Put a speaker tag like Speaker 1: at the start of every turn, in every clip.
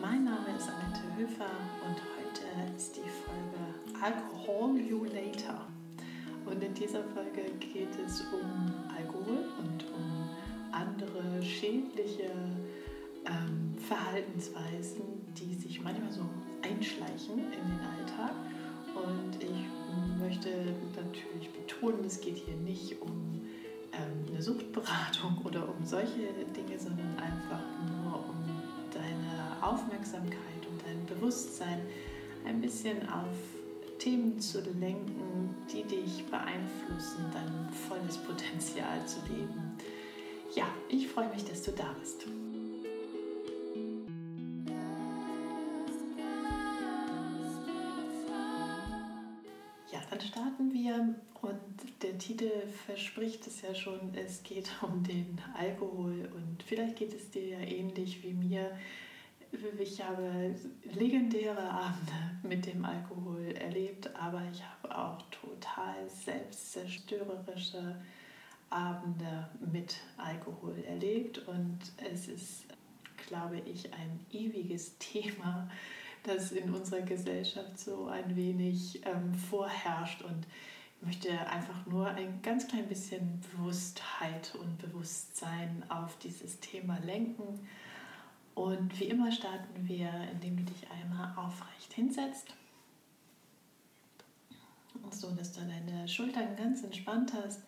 Speaker 1: Mein Name ist Annette Höfer und heute ist die Folge Alcohol You Later. Und in dieser Folge geht es um Alkohol und um andere schädliche ähm, Verhaltensweisen, die sich manchmal so einschleichen in den Alltag. Und ich möchte natürlich betonen, es geht hier nicht um ähm, eine Suchtberatung oder um solche Dinge, sondern einfach um Aufmerksamkeit und dein Bewusstsein ein bisschen auf Themen zu lenken, die dich beeinflussen, dein volles Potenzial zu leben. Ja, ich freue mich, dass du da bist. Ja, dann starten wir und der Titel verspricht es ja schon, es geht um den Alkohol und vielleicht geht es dir ja ähnlich wie mir. Ich habe legendäre Abende mit dem Alkohol erlebt, aber ich habe auch total selbstzerstörerische Abende mit Alkohol erlebt und es ist, glaube ich, ein ewiges Thema, das in unserer Gesellschaft so ein wenig ähm, vorherrscht und ich möchte einfach nur ein ganz klein bisschen Bewusstheit und Bewusstsein auf dieses Thema lenken. Und wie immer starten wir, indem du dich einmal aufrecht hinsetzt. So, dass du deine Schultern ganz entspannt hast.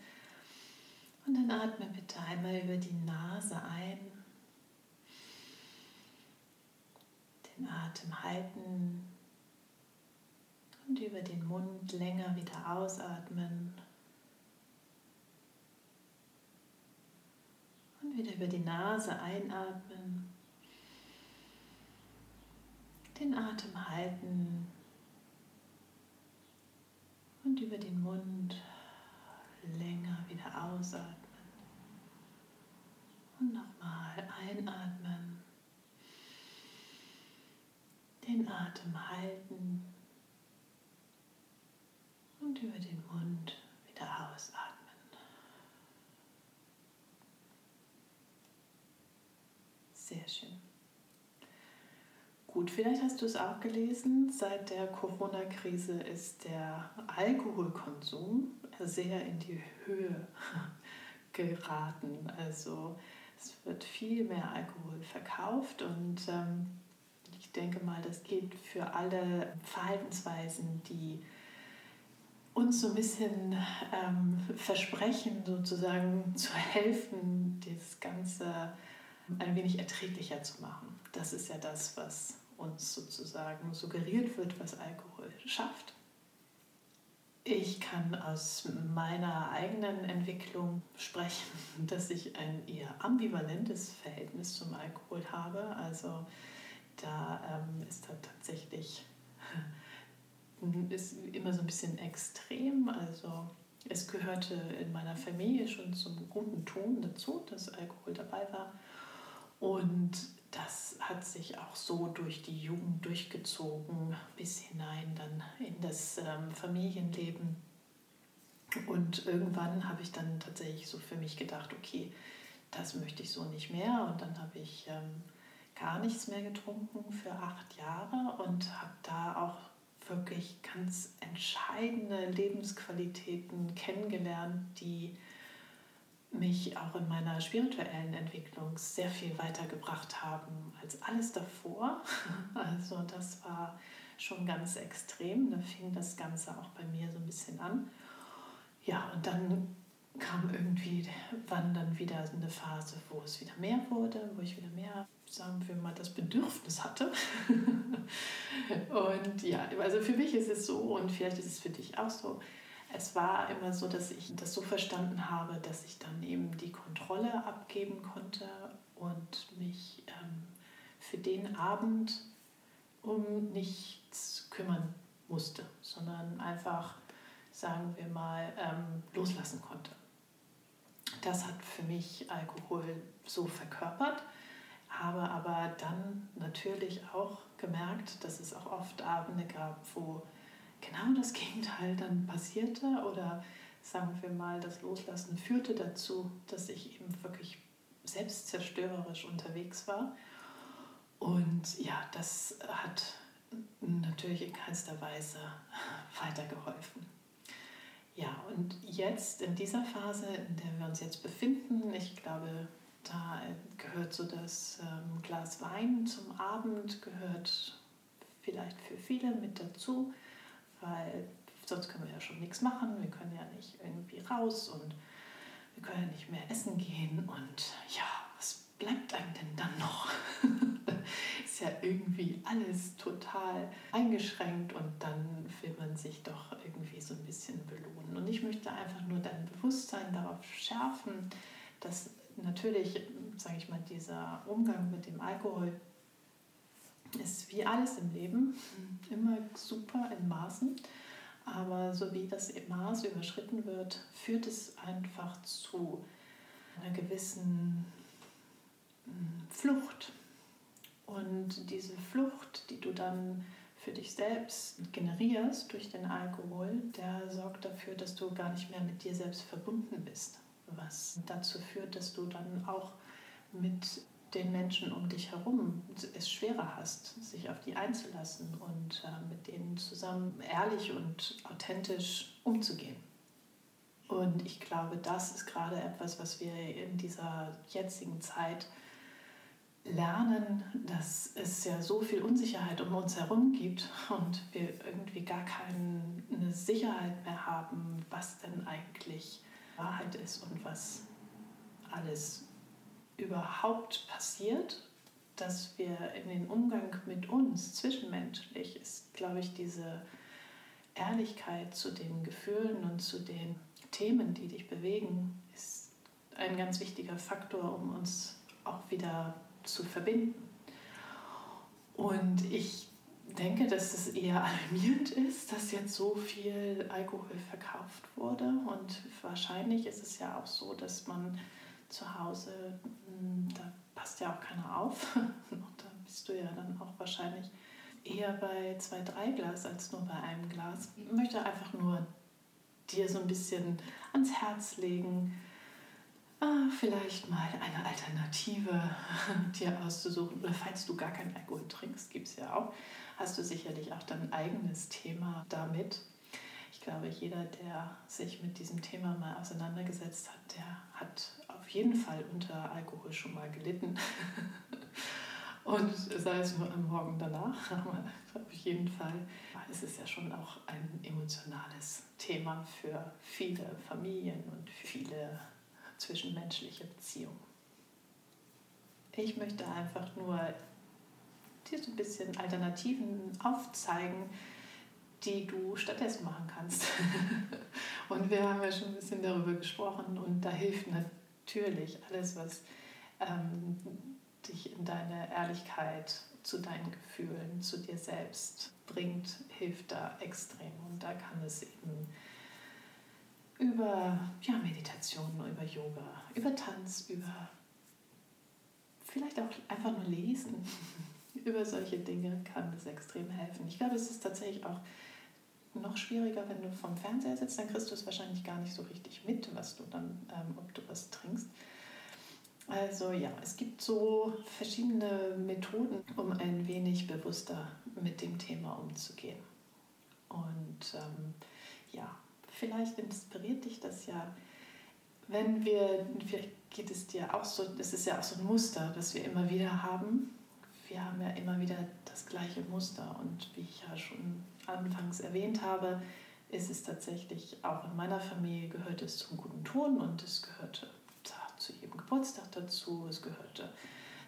Speaker 1: Und dann atme bitte einmal über die Nase ein. Den Atem halten und über den Mund länger wieder ausatmen. Und wieder über die Nase einatmen. Den Atem halten. Und über den Mund länger wieder ausatmen. Und nochmal einatmen. Den Atem halten und über den Mund wieder ausatmen. Sehr schön. Gut, vielleicht hast du es auch gelesen, seit der Corona-Krise ist der Alkoholkonsum sehr in die Höhe geraten. Also es wird viel mehr Alkohol verkauft und ähm, ich denke mal, das geht für alle Verhaltensweisen, die uns so ein bisschen ähm, versprechen, sozusagen zu helfen, das Ganze ein wenig erträglicher zu machen. Das ist ja das, was uns sozusagen suggeriert wird, was Alkohol schafft. Ich kann aus meiner eigenen Entwicklung sprechen, dass ich ein eher ambivalentes Verhältnis zum Alkohol habe. Also da ähm, ist da tatsächlich ist immer so ein bisschen extrem. Also es gehörte in meiner Familie schon zum guten Ton dazu, dass Alkohol dabei war. Und das hat sich auch so durch die Jugend durchgezogen, bis hinein dann in das ähm, Familienleben. Und irgendwann habe ich dann tatsächlich so für mich gedacht, okay, das möchte ich so nicht mehr. Und dann habe ich ähm, gar nichts mehr getrunken für acht Jahre und habe da auch wirklich ganz entscheidende Lebensqualitäten kennengelernt, die mich auch in meiner spirituellen Entwicklung sehr viel weitergebracht haben als alles davor. Also das war schon ganz extrem. Da fing das Ganze auch bei mir so ein bisschen an. Ja, und dann kam irgendwie, wann dann wieder eine Phase, wo es wieder mehr wurde, wo ich wieder mehr, sagen wir mal, das Bedürfnis hatte. und ja, also für mich ist es so und vielleicht ist es für dich auch so. Es war immer so, dass ich das so verstanden habe, dass ich dann eben die Kontrolle abgeben konnte und mich ähm, für den Abend um nichts kümmern musste, sondern einfach, sagen wir mal, ähm, loslassen konnte. Das hat für mich Alkohol so verkörpert, habe aber dann natürlich auch gemerkt, dass es auch oft Abende gab, wo genau das Gegenteil dann passierte oder sagen wir mal, das Loslassen führte dazu, dass ich eben wirklich selbstzerstörerisch unterwegs war. Und ja, das hat natürlich in keinster Weise weitergeholfen. Ja, und jetzt in dieser Phase, in der wir uns jetzt befinden, ich glaube, da gehört so das ähm, Glas Wein zum Abend, gehört vielleicht für viele mit dazu, weil sonst können wir ja schon nichts machen, wir können ja nicht irgendwie raus und wir können ja nicht mehr essen gehen und ja, was bleibt einem denn dann noch? ist ja irgendwie alles total eingeschränkt und dann will man sich doch irgendwie so ein bisschen belohnen. Und ich möchte einfach nur dein Bewusstsein darauf schärfen, dass natürlich, sage ich mal, dieser Umgang mit dem Alkohol ist wie alles im Leben immer super in Maßen. Aber so wie das Maß überschritten wird, führt es einfach zu einer gewissen hm, Flucht. Und diese Flucht, die du dann für dich selbst generierst durch den Alkohol, der sorgt dafür, dass du gar nicht mehr mit dir selbst verbunden bist. Was dazu führt, dass du dann auch mit den Menschen um dich herum es schwerer hast, sich auf die einzulassen und äh, mit denen zusammen ehrlich und authentisch umzugehen. Und ich glaube, das ist gerade etwas, was wir in dieser jetzigen Zeit lernen, dass es ja so viel Unsicherheit um uns herum gibt und wir irgendwie gar keine Sicherheit mehr haben, was denn eigentlich Wahrheit ist und was alles überhaupt passiert, dass wir in den Umgang mit uns zwischenmenschlich ist, glaube ich, diese Ehrlichkeit zu den Gefühlen und zu den Themen, die dich bewegen, ist ein ganz wichtiger Faktor, um uns auch wieder zu verbinden. Und ich denke, dass es eher alarmierend ist, dass jetzt so viel Alkohol verkauft wurde. Und wahrscheinlich ist es ja auch so, dass man zu Hause, hm, da passt ja auch keiner auf. da bist du ja dann auch wahrscheinlich eher bei zwei, drei Glas als nur bei einem Glas. Ich möchte einfach nur dir so ein bisschen ans Herz legen, ah, vielleicht mal eine Alternative dir auszusuchen. Oder falls du gar keinen Alkohol trinkst, gibt es ja auch, hast du sicherlich auch dein eigenes Thema damit. Ich glaube, jeder, der sich mit diesem Thema mal auseinandergesetzt hat, der hat jeden Fall unter Alkohol schon mal gelitten. Und sei es nur am Morgen danach, aber auf jeden Fall ist es ja schon auch ein emotionales Thema für viele Familien und viele zwischenmenschliche Beziehungen. Ich möchte einfach nur dir so ein bisschen Alternativen aufzeigen, die du stattdessen machen kannst. und wir haben ja schon ein bisschen darüber gesprochen und da hilft natürlich alles, was ähm, dich in deine Ehrlichkeit zu deinen Gefühlen, zu dir selbst bringt, hilft da extrem. Und da kann es eben über ja, Meditation, über Yoga, über Tanz, über vielleicht auch einfach nur lesen. über solche Dinge kann es extrem helfen. Ich glaube, es ist tatsächlich auch noch schwieriger, wenn du vom Fernseher sitzt, dann kriegst du es wahrscheinlich gar nicht so richtig mit, was du dann, ähm, ob du was trinkst. Also ja, es gibt so verschiedene Methoden, um ein wenig bewusster mit dem Thema umzugehen. Und ähm, ja, vielleicht inspiriert dich das ja, wenn wir, vielleicht geht es dir auch so, das ist ja auch so ein Muster, das wir immer wieder haben. Wir haben ja immer wieder das gleiche Muster und wie ich ja schon anfangs erwähnt habe, ist es tatsächlich auch in meiner Familie gehört es zum guten Ton und es gehörte zu jedem Geburtstag dazu, es gehörte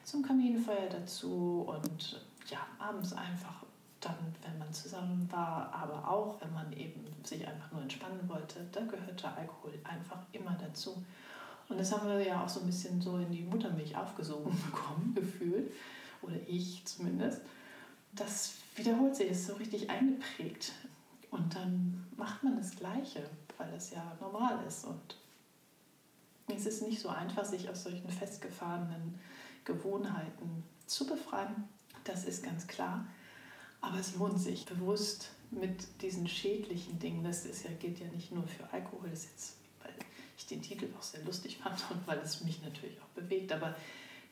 Speaker 1: zum Kaminfeuer dazu und ja, abends einfach dann, wenn man zusammen war, aber auch wenn man eben sich einfach nur entspannen wollte, da gehörte Alkohol einfach immer dazu. Und das haben wir ja auch so ein bisschen so in die Muttermilch aufgesogen bekommen, gefühlt, oder ich zumindest. Das wiederholt sich, ist so richtig eingeprägt. Und dann macht man das Gleiche, weil es ja normal ist. Und es ist nicht so einfach, sich aus solchen festgefahrenen Gewohnheiten zu befreien. Das ist ganz klar. Aber es lohnt sich bewusst mit diesen schädlichen Dingen. Das ist ja, gilt ja nicht nur für Alkohol, das ist jetzt, weil ich den Titel auch sehr lustig fand und weil es mich natürlich auch bewegt. Aber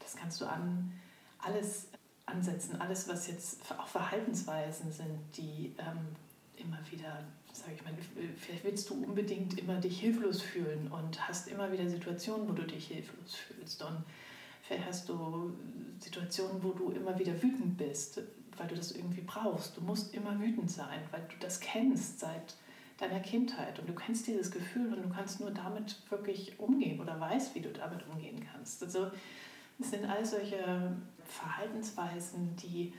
Speaker 1: das kannst du an alles ansetzen. Alles, was jetzt auch Verhaltensweisen sind, die ähm, immer wieder, sage ich mal, vielleicht willst du unbedingt immer dich hilflos fühlen und hast immer wieder Situationen, wo du dich hilflos fühlst. Und vielleicht hast du Situationen, wo du immer wieder wütend bist, weil du das irgendwie brauchst. Du musst immer wütend sein, weil du das kennst seit deiner Kindheit und du kennst dieses Gefühl und du kannst nur damit wirklich umgehen oder weißt, wie du damit umgehen kannst. Also es sind all solche Verhaltensweisen, die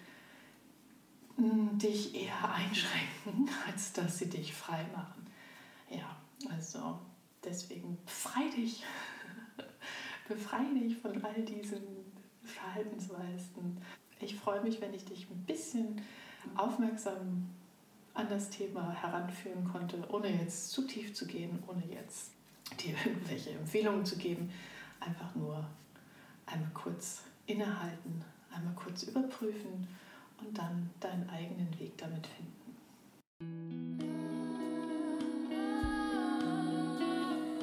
Speaker 1: hm, dich eher einschränken, als dass sie dich frei machen. Ja, also deswegen befrei dich. befrei dich von all diesen Verhaltensweisen. Ich freue mich, wenn ich dich ein bisschen aufmerksam an das Thema heranführen konnte, ohne jetzt zu tief zu gehen, ohne jetzt dir irgendwelche Empfehlungen zu geben. Einfach nur einmal kurz innehalten, einmal kurz überprüfen und dann deinen eigenen Weg damit finden.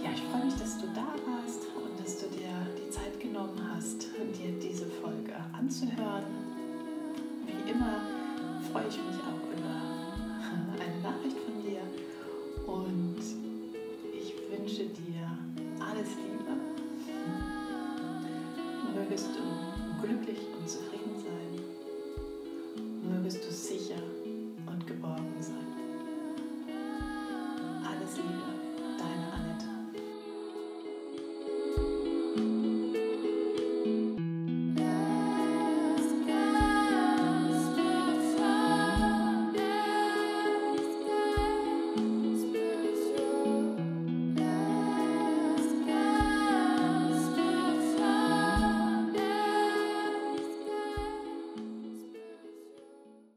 Speaker 1: Ja, ich freue mich, dass du da warst und dass du dir die Zeit genommen hast, dir diese Folge anzuhören.